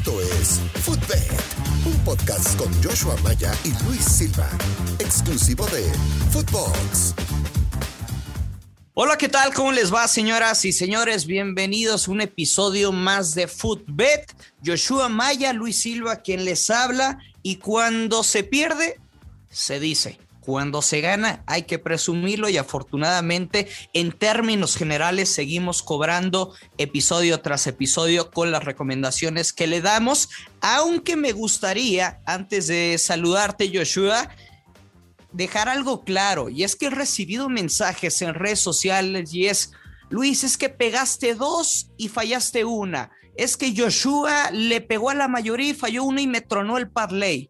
Esto es Footbed, un podcast con Joshua Maya y Luis Silva, exclusivo de Footbox. Hola, ¿qué tal? ¿Cómo les va, señoras y señores? Bienvenidos a un episodio más de Footbed. Joshua Maya, Luis Silva, quien les habla. Y cuando se pierde, se dice. Cuando se gana hay que presumirlo y afortunadamente en términos generales seguimos cobrando episodio tras episodio con las recomendaciones que le damos, aunque me gustaría, antes de saludarte Joshua, dejar algo claro y es que he recibido mensajes en redes sociales y es, Luis, es que pegaste dos y fallaste una, es que Joshua le pegó a la mayoría y falló una y me tronó el parlay.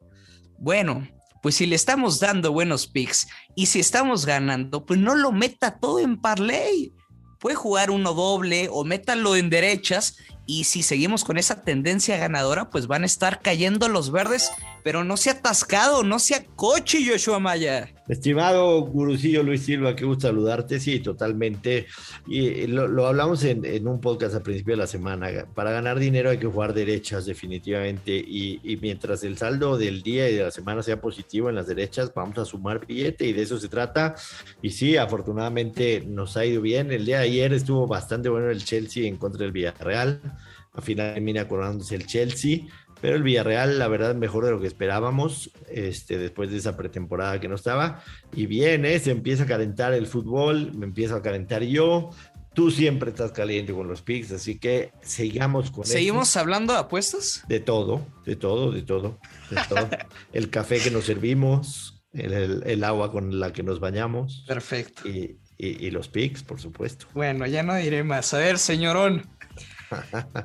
Bueno, pues si le estamos dando buenos picks y si estamos ganando, pues no lo meta todo en parlay. Puede jugar uno doble o métalo en derechas y si seguimos con esa tendencia ganadora, pues van a estar cayendo los verdes pero no se ha atascado, no se coche, Joshua Maya. Estimado gurucillo Luis Silva, qué gusto saludarte, sí, totalmente. Y lo, hablamos en, un podcast a principio de la semana. Para ganar dinero hay que jugar derechas, definitivamente. Y, mientras el saldo del día y de la semana sea positivo en las derechas, vamos a sumar billete y de eso se trata. Y sí, afortunadamente nos ha ido bien. El día de ayer estuvo bastante bueno el Chelsea en contra del Villarreal. A final termina coronándose el Chelsea. Pero el Villarreal, la verdad, mejor de lo que esperábamos, este, después de esa pretemporada que no estaba. Y bien, ¿eh? se empieza a calentar el fútbol, me empiezo a calentar yo. Tú siempre estás caliente con los picks, así que sigamos con ¿Seguimos hablando de apuestas? De todo, de todo, de todo, de todo. el café que nos servimos, el, agua con la que nos bañamos. Perfecto. Y, y los picks, por supuesto. Bueno, ya no diré más. A ver, señorón.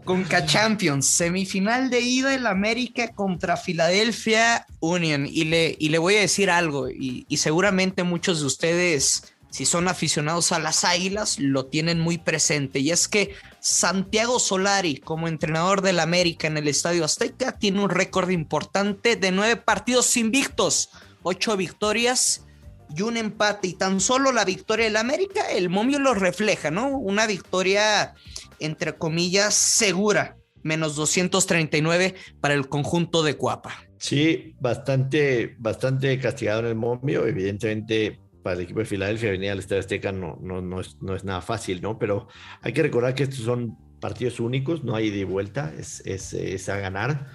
Conca Champions, semifinal de ida el América contra Philadelphia Union. Y le, y le voy a decir algo, y, y, seguramente muchos de ustedes, si son aficionados a las águilas, lo tienen muy presente. Y es que Santiago Solari, como entrenador del América en el Estadio Azteca, tiene un récord importante de nueve partidos invictos, ocho victorias y un empate. Y tan solo la victoria del América, el momio lo refleja, ¿no? Una victoria entre comillas, segura, menos 239 para el conjunto de Cuapa. Sí, bastante, bastante castigado en el momio, evidentemente para el equipo de Filadelfia venir al Estadio Azteca no, no, no, es, no es nada fácil, ¿no? Pero hay que recordar que estos son partidos únicos, no hay de vuelta, es, es, es a ganar.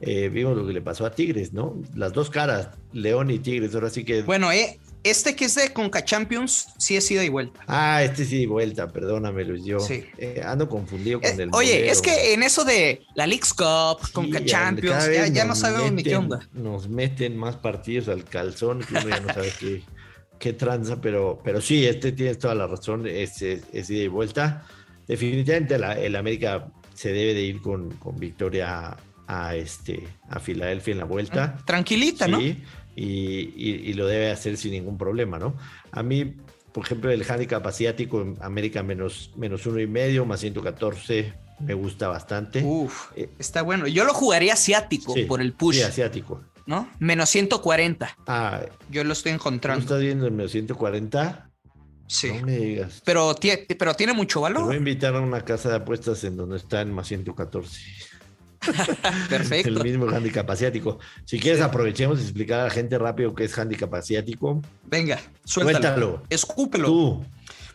Eh, vimos lo que le pasó a Tigres, ¿no? Las dos caras, León y Tigres, ahora sí que... Bueno, eh, este que es de Conca Champions, sí es ida y vuelta. Ah, este sí y vuelta, perdóname, Luis. Yo eh, ando confundido con eh, el. Oye, es que en eso de la League's Cup, Conca Champions, ya, no sabemos ni qué onda. Nos meten más partidos al calzón, que uno ya no sabe qué, qué tranza, pero, pero sí, este tiene toda la razón, es, es, ida y vuelta. Definitivamente la, el América se debe de ir con, con victoria a, este, a Filadelfia en la vuelta. Tranquilita, ¿no? y, lo debe hacer sin ningún problema, ¿no? A mí, por ejemplo, el handicap asiático en América menos, menos uno y medio, más 114, me gusta bastante. Uf, eh, está bueno. Yo lo jugaría asiático por el push. Sí, asiático. ¿No? Menos 140. Ah, yo lo estoy encontrando. estás viendo el menos 140? Sí. No me digas. Pero, pero tiene mucho valor. Te voy a invitar a una casa de apuestas en donde está en más 114. Perfecto. el mismo handicap asiático. Si quieres, aprovechemos y explicar a la gente rápido qué es handicap asiático. Venga, suéltalo. Escúpelo.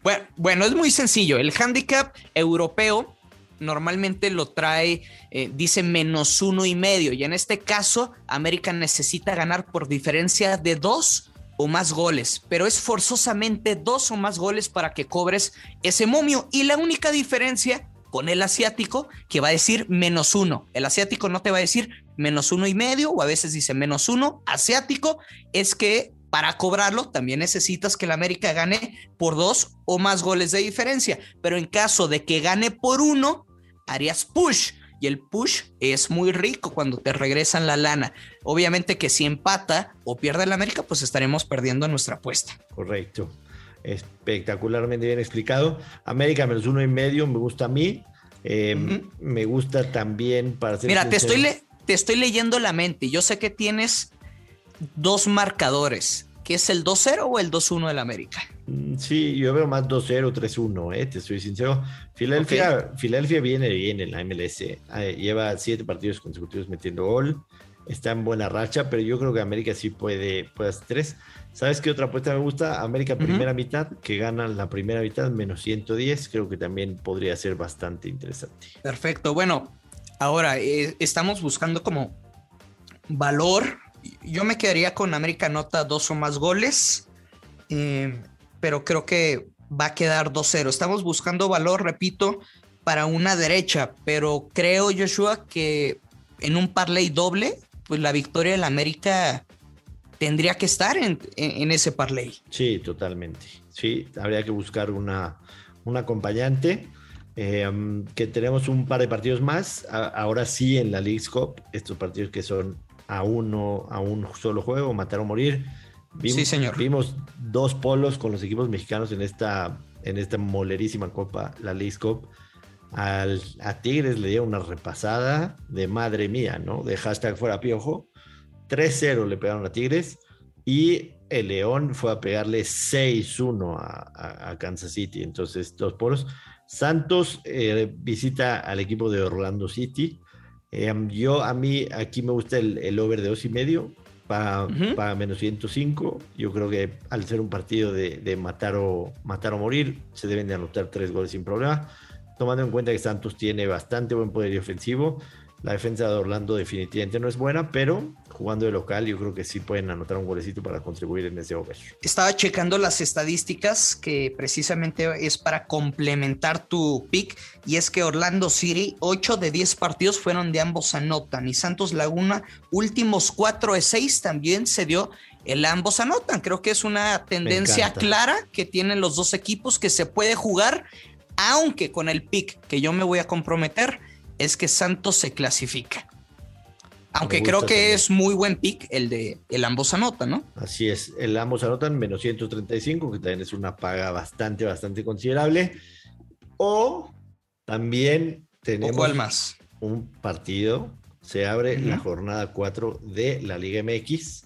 Bueno, bueno, es muy sencillo. El handicap europeo normalmente lo trae, eh, dice menos uno y medio. Y en este caso, América necesita ganar por diferencia de dos o más goles, pero es forzosamente dos o más goles para que cobres ese momio. Y la única diferencia con el asiático que va a decir menos uno. El asiático no te va a decir menos uno y medio o a veces dice menos uno. Asiático es que para cobrarlo también necesitas que el América gane por dos o más goles de diferencia. Pero en caso de que gane por uno, harías push. Y el push es muy rico cuando te regresan la lana. Obviamente que si empata o pierde el América, pues estaremos perdiendo nuestra apuesta. Correcto espectacularmente bien explicado. América menos uno y medio me gusta a mí. Em, me gusta también para Mira, te estoy, te estoy leyendo la mente. Yo sé que tienes dos marcadores. que es el 2-0 o el 2-1 del América. Mm, sí, yo veo más 2-0, 3-1, eh, te estoy sincero. Filadelfia, Filadelfia viene bien en la MLS, eh, lleva siete partidos consecutivos metiendo gol, está en buena racha, pero yo creo que América sí puede, puede hacer tres. ¿Sabes qué otra apuesta me gusta? América primera mitad, que gana la primera mitad menos 110, creo que también podría ser bastante interesante. Perfecto, bueno, ahora eh, estamos buscando como valor yo me quedaría con América Nota dos o más goles, eh, pero creo que va a quedar 2-0. Estamos buscando valor, repito, para una derecha, pero creo, Joshua, que en un parlay doble, pues la victoria del América tendría que estar en, ese parlay. Sí, totalmente. Sí, habría que buscar una, un acompañante. Eh, que tenemos un par de partidos más, ahora sí en la League Cup, estos partidos que son a uno, a un solo juego, matar o morir. Vimos, sí, señor. Vimos dos polos con los equipos mexicanos en esta, en esta molerísima copa, la League Cup. Al, a Tigres le dio una repasada de madre mía, ¿no? De hashtag fuera piojo. 3-0 le pegaron a Tigres y el León fue a pegarle 6-1 a, Kansas City. Entonces, dos polos. Santos eh, visita al equipo de Orlando City Em, yo, a mí, aquí me gusta el, over de dos y medio para, menos 105. Yo creo que al ser un partido de, matar, o, matar o morir, se deben de anotar tres goles sin problema. Tomando en cuenta que Santos tiene bastante buen poder ofensivo, la defensa de Orlando definitivamente no es buena, pero jugando de local yo creo que sí pueden anotar un golecito para contribuir en ese over. Estaba checando las estadísticas que precisamente es para complementar tu pick y es que Orlando City 8 de 10 partidos fueron de ambos anotan y Santos Laguna últimos 4 de 6 también se dio el ambos anotan. Creo que es una tendencia clara que tienen los dos equipos que se puede jugar aunque con el pick que yo me voy a comprometer es que Santos se clasifica. Aunque creo que es muy buen pick el de el ambos anotan, ¿no? Así es, el ambos anotan menos 135, que también es una paga bastante, bastante considerable. O también tenemos más? un partido, se abre la jornada 4 de la Liga MX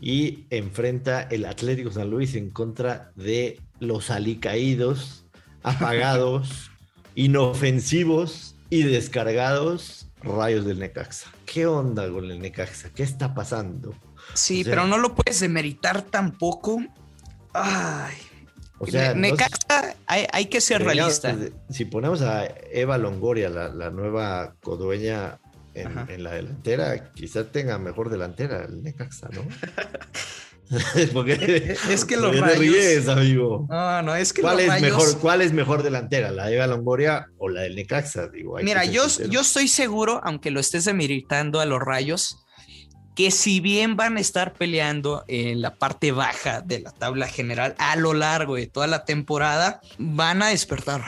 y enfrenta el Atlético San Luis en contra de los alicaídos, apagados, inofensivos y descargados Rayos del Necaxa. ¿Qué onda con el Necaxa? ¿Qué está pasando? Sí, pero no lo puedes demeritar tampoco. Ay. O sea, Necaxa hay, que ser realista. Si ponemos a Eva Longoria, la, nueva codueña en, la delantera, quizá tenga mejor delantera el Necaxa, ¿no? es que los rayos. amigo. No, no, es que ¿Cuál es mejor, ¿Cuál es mejor delantera? ¿La de Eva Longoria o la del Necaxa? Digo, Mira, yo, yo estoy seguro, aunque lo estés demeritando a los rayos, que si bien van a estar peleando en la parte baja de la tabla general a lo largo de toda la temporada, van a despertar.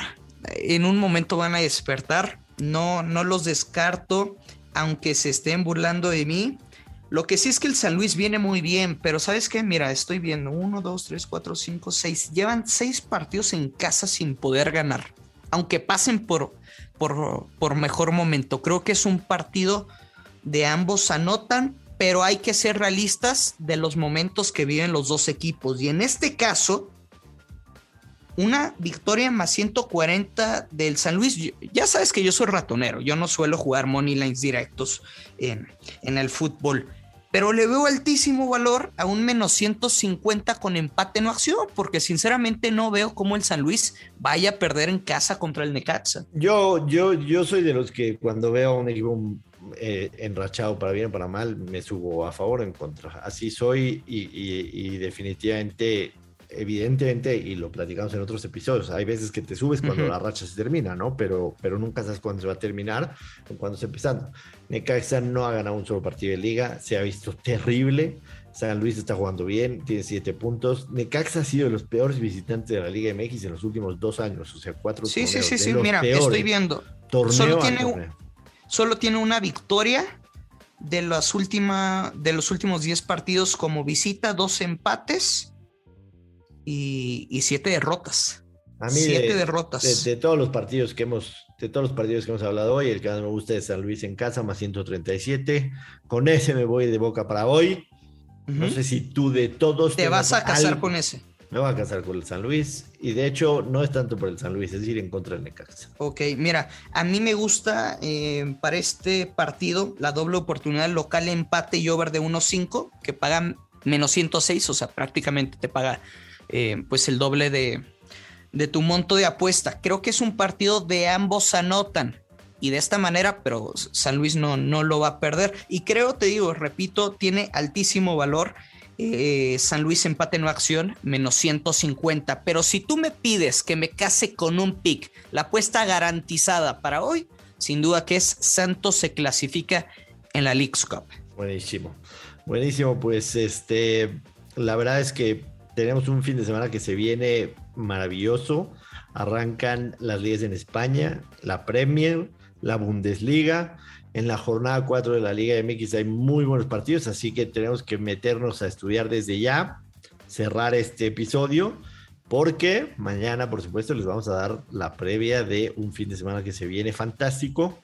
En un momento van a despertar. No, no los descarto, aunque se estén burlando de mí lo que sí es que el San Luis viene muy bien, pero ¿sabes qué? Mira, estoy viendo uno, dos, tres, cuatro, cinco, seis. Llevan seis partidos en casa sin poder ganar, aunque pasen por, por, por mejor momento. Creo que es un partido de ambos anotan, pero hay que ser realistas de los momentos que viven los dos equipos. Y en este caso, una victoria más 140 del San Luis. Ya sabes que yo soy ratonero, yo no suelo jugar money lines directos en, en el fútbol pero le veo altísimo valor a un menos 150 con empate no acción, porque sinceramente no veo cómo el San Luis vaya a perder en casa contra el Necaxa. Yo, yo, yo soy de los que cuando veo a un equipo eh, enrachado para bien o para mal, me subo a favor o en contra. Así soy y definitivamente evidentemente, y lo platicamos en otros episodios, hay veces que te subes cuando la racha se termina, ¿no? Pero, pero nunca sabes cuándo se va a terminar o cuándo está empezando. Necaxa no ha ganado un solo partido de liga, se ha visto terrible. San Luis está jugando bien, tiene siete puntos. Necaxa ha sido de los peores visitantes de la Liga MX en los últimos dos años, o sea, cuatro Sí, sí, sí, sí, mira, estoy viendo. solo, tiene, solo tiene una victoria de, las última, de los últimos diez partidos como visita, dos empates y, siete derrotas. A mí siete derrotas. De, todos los partidos que hemos, de todos los partidos que hemos hablado hoy, el que más me gusta es San Luis en casa, más 137. Con ese me voy de boca para hoy. No sé si tú de todos... Te vas a casar con ese. Me voy a casar con el San Luis y de hecho no es tanto por el San Luis, es ir en contra del Necaxa. Ok, mira, a mí me gusta eh, para este partido la doble oportunidad local empate y over de 1.5 que pagan menos 106, o sea, prácticamente te paga eh, pues el doble de, de tu monto de apuesta. Creo que es un partido de ambos anotan y de esta manera, pero San Luis no, no lo va a perder. Y creo, te digo, repito, tiene altísimo valor eh, San Luis empate no acción, menos 150. Pero si tú me pides que me case con un pick, la apuesta garantizada para hoy, sin duda que es Santos se clasifica en la League's Cup. Buenísimo, buenísimo. Pues este, la verdad es que tenemos un fin de semana que se viene maravilloso. Arrancan las ligas en España, la Premier, la Bundesliga en la jornada 4 de la Liga MX hay muy buenos partidos, así que tenemos que meternos a estudiar desde ya, cerrar este episodio, porque mañana, por supuesto, les vamos a dar la previa de un fin de semana que se viene fantástico.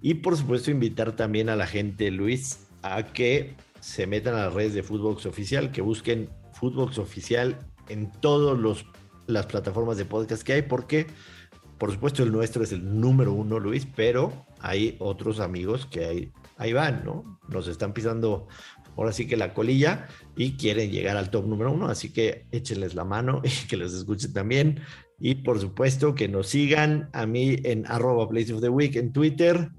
Y por supuesto, invitar también a la gente, Luis, a que se metan a las redes de Footbox Oficial, que busquen Footbox Oficial en todas las plataformas de podcast que hay, porque por supuesto el nuestro es el número uno, Luis, pero hay otros amigos que ahí, ahí van, ¿no? Nos están pisando ahora sí que la colilla y quieren llegar al top número uno, así que échenles la mano y que los escuchen también. Y por supuesto que nos sigan a mí en arroba en Twitter.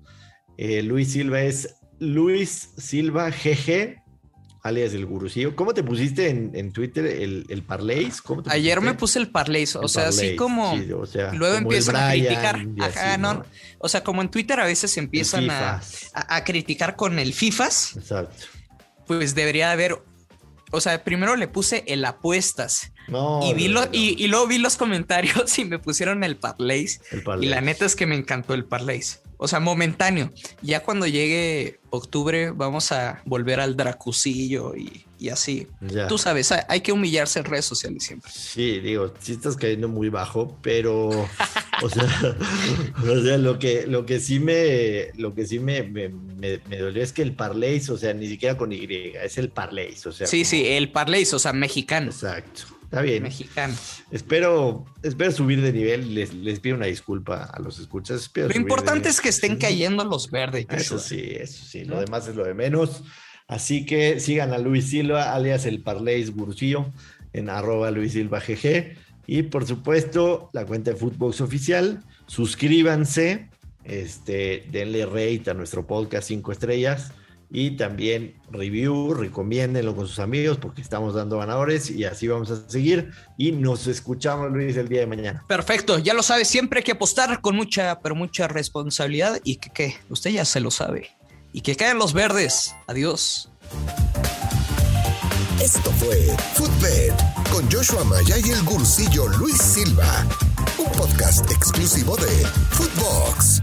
Eh, Luis Silva es Luis Silva GG alias el gurucillo. ¿Cómo te pusiste en, Twitter el, el Parlays? Ayer me puse el Parlays, o sea, así como luego empiezan a criticar. O sea, como en Twitter a veces empiezan a, a, criticar con el FIFAs. Exacto. Pues debería haber, o sea, primero le puse el apuestas. y, vi y, luego vi los comentarios y me pusieron el Parlays. Y la neta es que me encantó el Parlays. O sea, momentáneo. Ya cuando llegue octubre vamos a volver al Dracusillo y, así. Tú sabes, hay, que humillarse en redes sociales siempre. Sí, digo, sí estás cayendo muy bajo, pero o sea, lo que lo que sí me lo que sí me, me, dolió es que el Parlays, o sea, ni siquiera con Y, es el Parlays, o sea. Sí, sí, el Parlays, o sea, mexicano. Exacto. Está bien. Mexicano. Espero, espero subir de nivel. Les, les pido una disculpa a los escuchas. lo importante es que estén cayendo los verdes. Eso sí, eso sí. Lo demás es lo de menos. Así que sigan a Luis Silva, alias el Parleis Gurcillo, en arroba Luis Silva GG. Y por supuesto, la cuenta de Footbox Oficial. Suscríbanse, este, denle rate a nuestro podcast 5 estrellas y también review, recomiéndenlo con sus amigos porque estamos dando ganadores y así vamos a seguir y nos escuchamos Luis el día de mañana. Perfecto, ya lo sabe, siempre hay que apostar con mucha, pero mucha responsabilidad y que, que usted ya se lo sabe y que caen los verdes. Adiós. Esto fue Footbed con Joshua Maya y el gursillo Luis Silva, un podcast exclusivo de Footbox.